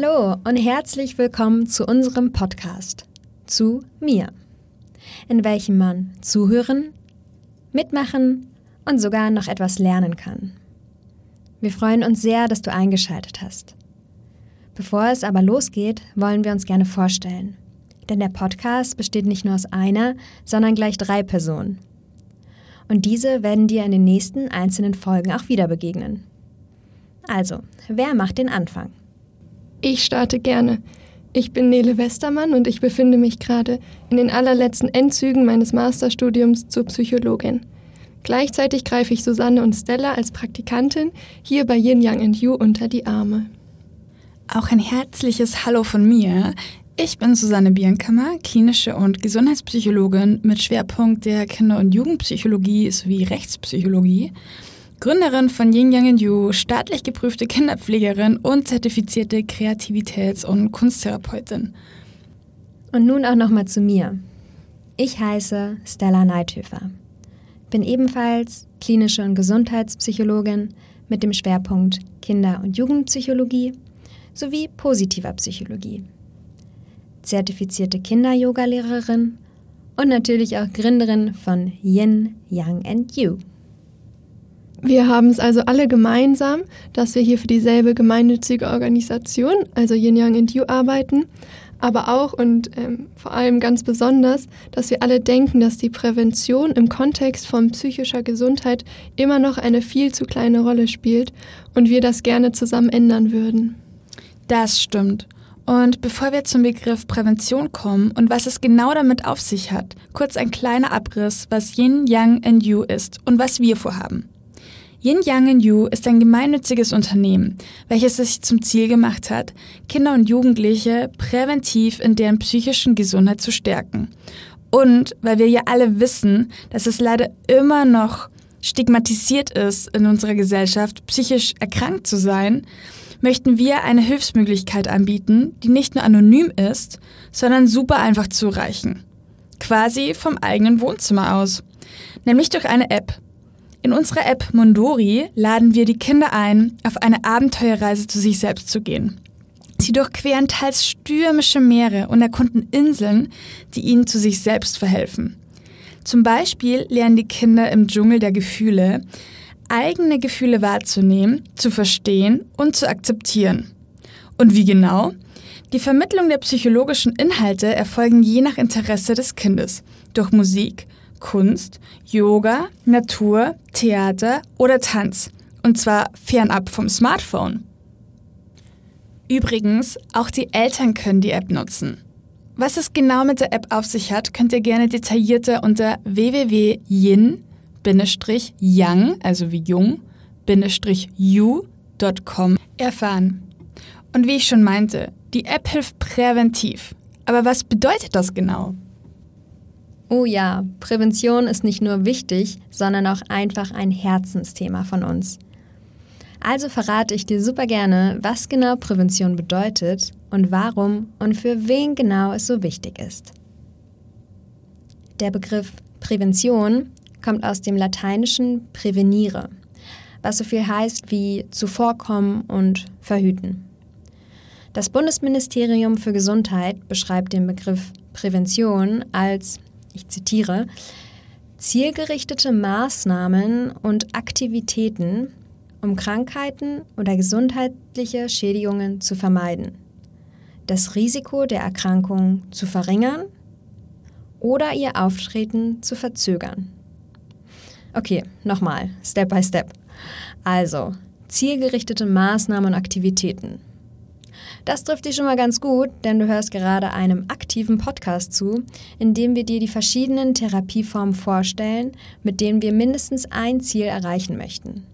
Hallo und herzlich willkommen zu unserem Podcast zu mir, in welchem man zuhören, mitmachen und sogar noch etwas lernen kann. Wir freuen uns sehr, dass du eingeschaltet hast. Bevor es aber losgeht, wollen wir uns gerne vorstellen. Denn der Podcast besteht nicht nur aus einer, sondern gleich drei Personen. Und diese werden dir in den nächsten einzelnen Folgen auch wieder begegnen. Also, wer macht den Anfang? Ich starte gerne. Ich bin Nele Westermann und ich befinde mich gerade in den allerletzten Endzügen meines Masterstudiums zur Psychologin. Gleichzeitig greife ich Susanne und Stella als Praktikantin hier bei Yin Yang You unter die Arme. Auch ein herzliches Hallo von mir. Ich bin Susanne Bierenkammer, klinische und Gesundheitspsychologin mit Schwerpunkt der Kinder- und Jugendpsychologie sowie Rechtspsychologie. Gründerin von Yin Yang You, staatlich geprüfte Kinderpflegerin und zertifizierte Kreativitäts- und Kunsttherapeutin. Und nun auch nochmal zu mir. Ich heiße Stella Neithöfer. Bin ebenfalls klinische und Gesundheitspsychologin mit dem Schwerpunkt Kinder- und Jugendpsychologie sowie positiver Psychologie. Zertifizierte Kinder-Yoga-Lehrerin und natürlich auch Gründerin von Yin, Yang and You. Wir haben es also alle gemeinsam, dass wir hier für dieselbe gemeinnützige Organisation, also Yin Yang and You, arbeiten, aber auch und ähm, vor allem ganz besonders, dass wir alle denken, dass die Prävention im Kontext von psychischer Gesundheit immer noch eine viel zu kleine Rolle spielt und wir das gerne zusammen ändern würden. Das stimmt. Und bevor wir zum Begriff Prävention kommen und was es genau damit auf sich hat, kurz ein kleiner Abriss, was Yin, Yang and You ist und was wir vorhaben. Yin Yang You ist ein gemeinnütziges Unternehmen, welches es sich zum Ziel gemacht hat, Kinder und Jugendliche präventiv in deren psychischen Gesundheit zu stärken. Und weil wir ja alle wissen, dass es leider immer noch stigmatisiert ist in unserer Gesellschaft, psychisch erkrankt zu sein, möchten wir eine Hilfsmöglichkeit anbieten, die nicht nur anonym ist, sondern super einfach zu erreichen. Quasi vom eigenen Wohnzimmer aus. Nämlich durch eine App, in unserer App Mondori laden wir die Kinder ein, auf eine Abenteuerreise zu sich selbst zu gehen. Sie durchqueren teils stürmische Meere und erkunden Inseln, die ihnen zu sich selbst verhelfen. Zum Beispiel lernen die Kinder im Dschungel der Gefühle, eigene Gefühle wahrzunehmen, zu verstehen und zu akzeptieren. Und wie genau? Die Vermittlung der psychologischen Inhalte erfolgen je nach Interesse des Kindes durch Musik, Kunst, Yoga, Natur, Theater oder Tanz. Und zwar fernab vom Smartphone. Übrigens, auch die Eltern können die App nutzen. Was es genau mit der App auf sich hat, könnt ihr gerne detaillierter unter www.yin-yang, also wie jung, you.com erfahren. Und wie ich schon meinte, die App hilft präventiv. Aber was bedeutet das genau? Oh ja, Prävention ist nicht nur wichtig, sondern auch einfach ein Herzensthema von uns. Also verrate ich dir super gerne, was genau Prävention bedeutet und warum und für wen genau es so wichtig ist. Der Begriff Prävention kommt aus dem lateinischen prävenire, was so viel heißt wie zuvorkommen und verhüten. Das Bundesministerium für Gesundheit beschreibt den Begriff Prävention als ich zitiere, zielgerichtete Maßnahmen und Aktivitäten, um Krankheiten oder gesundheitliche Schädigungen zu vermeiden, das Risiko der Erkrankung zu verringern oder ihr Auftreten zu verzögern. Okay, nochmal, Step by Step. Also, zielgerichtete Maßnahmen und Aktivitäten. Das trifft dich schon mal ganz gut, denn du hörst gerade einem aktiven Podcast zu, in dem wir dir die verschiedenen Therapieformen vorstellen, mit denen wir mindestens ein Ziel erreichen möchten.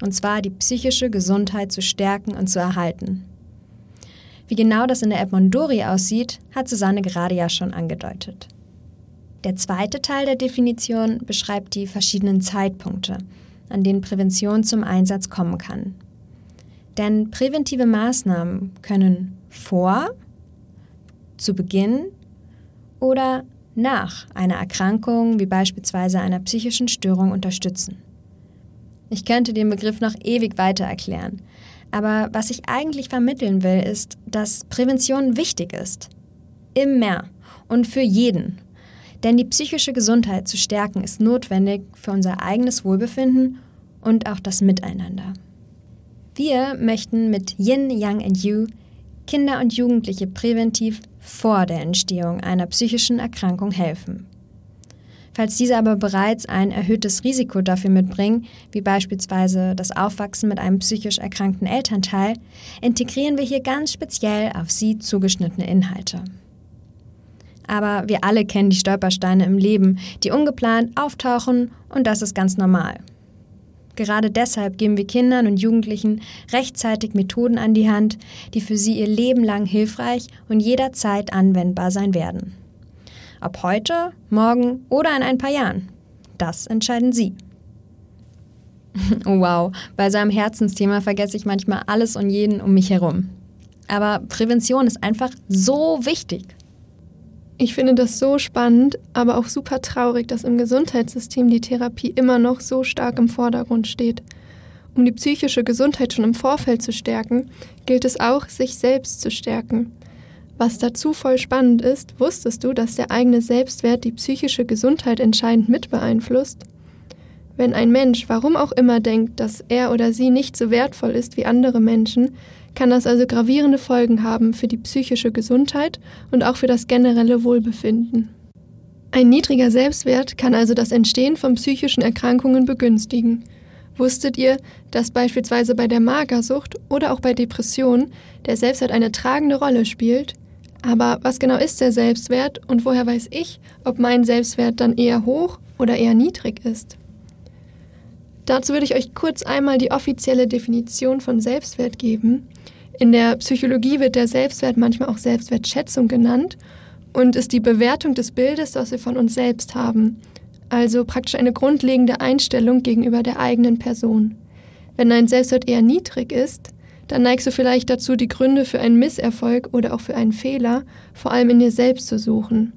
Und zwar die psychische Gesundheit zu stärken und zu erhalten. Wie genau das in der App Mondori aussieht, hat Susanne gerade ja schon angedeutet. Der zweite Teil der Definition beschreibt die verschiedenen Zeitpunkte, an denen Prävention zum Einsatz kommen kann. Denn präventive Maßnahmen können vor, zu Beginn oder nach einer Erkrankung wie beispielsweise einer psychischen Störung unterstützen. Ich könnte den Begriff noch ewig weiter erklären, Aber was ich eigentlich vermitteln will, ist, dass Prävention wichtig ist. Immer und für jeden. Denn die psychische Gesundheit zu stärken ist notwendig für unser eigenes Wohlbefinden und auch das Miteinander. Wir möchten mit Yin, Yang and You Kinder und Jugendliche präventiv vor der Entstehung einer psychischen Erkrankung helfen. Falls diese aber bereits ein erhöhtes Risiko dafür mitbringen, wie beispielsweise das Aufwachsen mit einem psychisch erkrankten Elternteil, integrieren wir hier ganz speziell auf sie zugeschnittene Inhalte. Aber wir alle kennen die Stolpersteine im Leben, die ungeplant auftauchen und das ist ganz normal. Gerade deshalb geben wir Kindern und Jugendlichen rechtzeitig Methoden an die Hand, die für sie ihr Leben lang hilfreich und jederzeit anwendbar sein werden. Ob heute, morgen oder in ein paar Jahren. Das entscheiden Sie. Oh wow, bei seinem Herzensthema vergesse ich manchmal alles und jeden um mich herum. Aber Prävention ist einfach so wichtig. Ich finde das so spannend, aber auch super traurig, dass im Gesundheitssystem die Therapie immer noch so stark im Vordergrund steht. Um die psychische Gesundheit schon im Vorfeld zu stärken, gilt es auch, sich selbst zu stärken. Was dazu voll spannend ist, wusstest du, dass der eigene Selbstwert die psychische Gesundheit entscheidend mit beeinflusst? Wenn ein Mensch, warum auch immer, denkt, dass er oder sie nicht so wertvoll ist wie andere Menschen, kann das also gravierende Folgen haben für die psychische Gesundheit und auch für das generelle Wohlbefinden. Ein niedriger Selbstwert kann also das Entstehen von psychischen Erkrankungen begünstigen. Wusstet ihr, dass beispielsweise bei der Magersucht oder auch bei Depressionen der Selbstwert eine tragende Rolle spielt? Aber was genau ist der Selbstwert und woher weiß ich, ob mein Selbstwert dann eher hoch oder eher niedrig ist? Dazu würde ich euch kurz einmal die offizielle Definition von Selbstwert geben. In der Psychologie wird der Selbstwert manchmal auch Selbstwertschätzung genannt und ist die Bewertung des Bildes, das wir von uns selbst haben. Also praktisch eine grundlegende Einstellung gegenüber der eigenen Person. Wenn dein Selbstwert eher niedrig ist, dann neigst du vielleicht dazu, die Gründe für einen Misserfolg oder auch für einen Fehler vor allem in dir selbst zu suchen.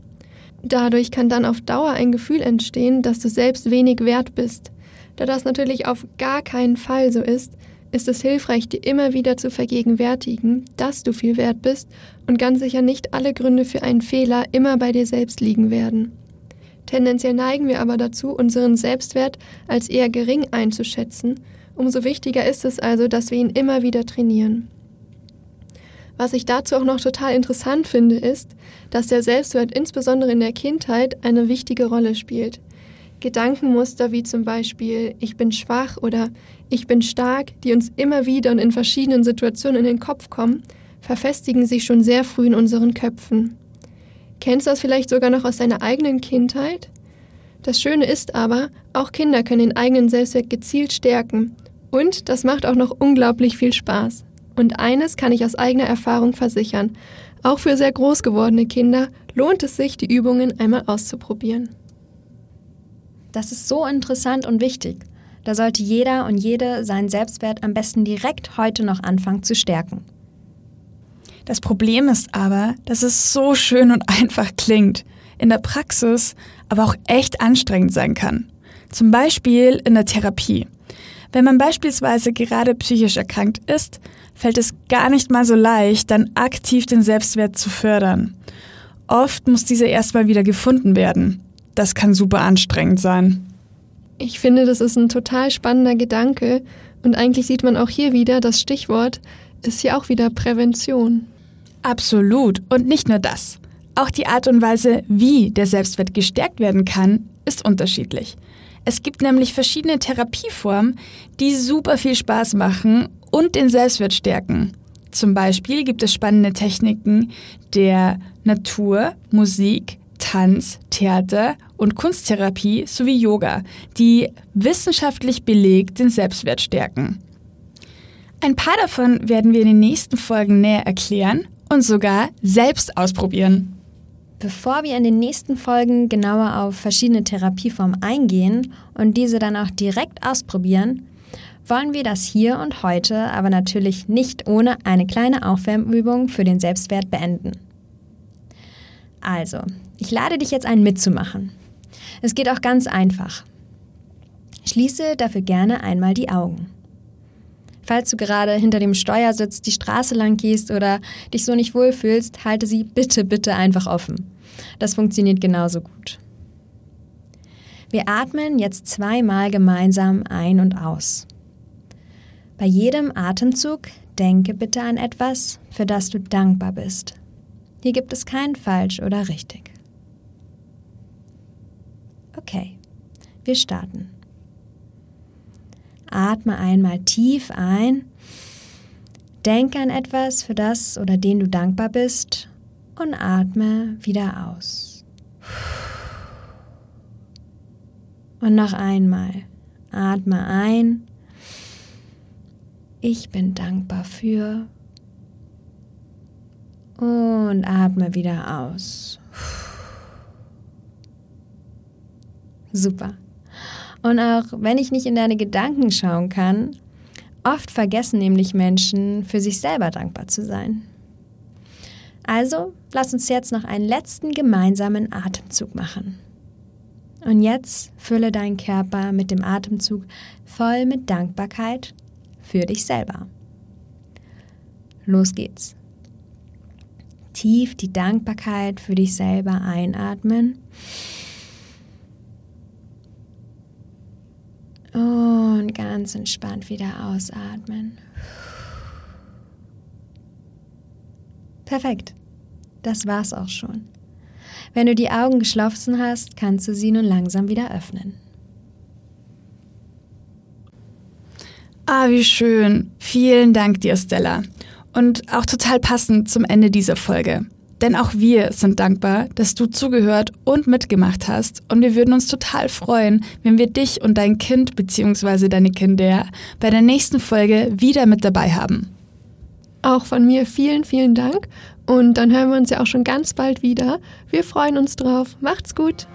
Dadurch kann dann auf Dauer ein Gefühl entstehen, dass du selbst wenig wert bist. Da das natürlich auf gar keinen Fall so ist, ist es hilfreich, dir immer wieder zu vergegenwärtigen, dass du viel wert bist und ganz sicher nicht alle Gründe für einen Fehler immer bei dir selbst liegen werden. Tendenziell neigen wir aber dazu, unseren Selbstwert als eher gering einzuschätzen Umso wichtiger ist es also, dass wir ihn immer wieder trainieren. Was ich dazu auch noch total interessant finde, ist, dass der Selbstwert insbesondere in der Kindheit eine wichtige Rolle spielt. Gedankenmuster wie zum Beispiel ich bin schwach oder ich bin stark, die uns immer wieder und in verschiedenen Situationen in den Kopf kommen, verfestigen sich schon sehr früh in unseren Köpfen. Kennst du das vielleicht sogar noch aus deiner eigenen Kindheit? Das Schöne ist aber, auch Kinder können den eigenen Selbstwert gezielt stärken und das macht auch noch unglaublich viel Spaß. Und eines kann ich aus eigener Erfahrung versichern. Auch für sehr groß gewordene Kinder lohnt es sich, die Übungen einmal auszuprobieren. Das ist so interessant und wichtig. Da sollte jeder und jede seinen Selbstwert am besten direkt heute noch anfangen zu stärken. Das Problem ist aber, dass es so schön und einfach klingt, in der Praxis aber auch echt anstrengend sein kann. Zum Beispiel in der Therapie. Wenn man beispielsweise gerade psychisch erkrankt ist, fällt es gar nicht mal so leicht, dann aktiv den Selbstwert zu fördern. Oft muss dieser erstmal wieder gefunden werden. Das kann super anstrengend sein. Ich finde, das ist ein total spannender Gedanke und eigentlich sieht man auch hier wieder, das Stichwort ist hier auch wieder Prävention. Absolut und nicht nur das. Auch die Art und Weise, wie der Selbstwert gestärkt werden kann, ist unterschiedlich. Es gibt nämlich verschiedene Therapieformen, die super viel Spaß machen und den Selbstwert stärken. Zum Beispiel gibt es spannende Techniken der Natur, Musik, Tanz, Theater und Kunsttherapie sowie Yoga, die wissenschaftlich belegt den Selbstwert stärken. Ein paar davon werden wir in den nächsten Folgen näher erklären und sogar selbst ausprobieren. Bevor wir in den nächsten Folgen genauer auf verschiedene Therapieformen eingehen und diese dann auch direkt ausprobieren, wollen wir das hier und heute aber natürlich nicht ohne eine kleine Aufwärmübung für den Selbstwert beenden. Also, ich lade dich jetzt ein, mitzumachen. Es geht auch ganz einfach. Schließe dafür gerne einmal die Augen. Falls du gerade hinter dem Steuer sitzt, die Straße lang gehst oder dich so nicht wohlfühlst, halte sie bitte, bitte einfach offen. Das funktioniert genauso gut. Wir atmen jetzt zweimal gemeinsam ein und aus. Bei jedem Atemzug denke bitte an etwas, für das du dankbar bist. Hier gibt es kein falsch oder richtig. Okay, wir starten. Atme einmal tief ein, denke an etwas, für das oder den du dankbar bist und atme wieder aus. Und noch einmal. Atme ein. Ich bin dankbar für. Und atme wieder aus. Super. Und auch wenn ich nicht in deine Gedanken schauen kann, oft vergessen nämlich Menschen, für sich selber dankbar zu sein. Also lass uns jetzt noch einen letzten gemeinsamen Atemzug machen. Und jetzt fülle deinen Körper mit dem Atemzug voll mit Dankbarkeit für dich selber. Los geht's. Tief die Dankbarkeit für dich selber einatmen. Und ganz entspannt wieder ausatmen. Perfekt. Das war's auch schon. Wenn du die Augen geschlossen hast, kannst du sie nun langsam wieder öffnen. Ah, wie schön. Vielen Dank dir, Stella. Und auch total passend zum Ende dieser Folge. Denn auch wir sind dankbar, dass du zugehört und mitgemacht hast. Und wir würden uns total freuen, wenn wir dich und dein Kind bzw. deine Kinder bei der nächsten Folge wieder mit dabei haben. Auch von mir vielen, vielen Dank. Und dann hören wir uns ja auch schon ganz bald wieder. Wir freuen uns drauf. Macht's gut.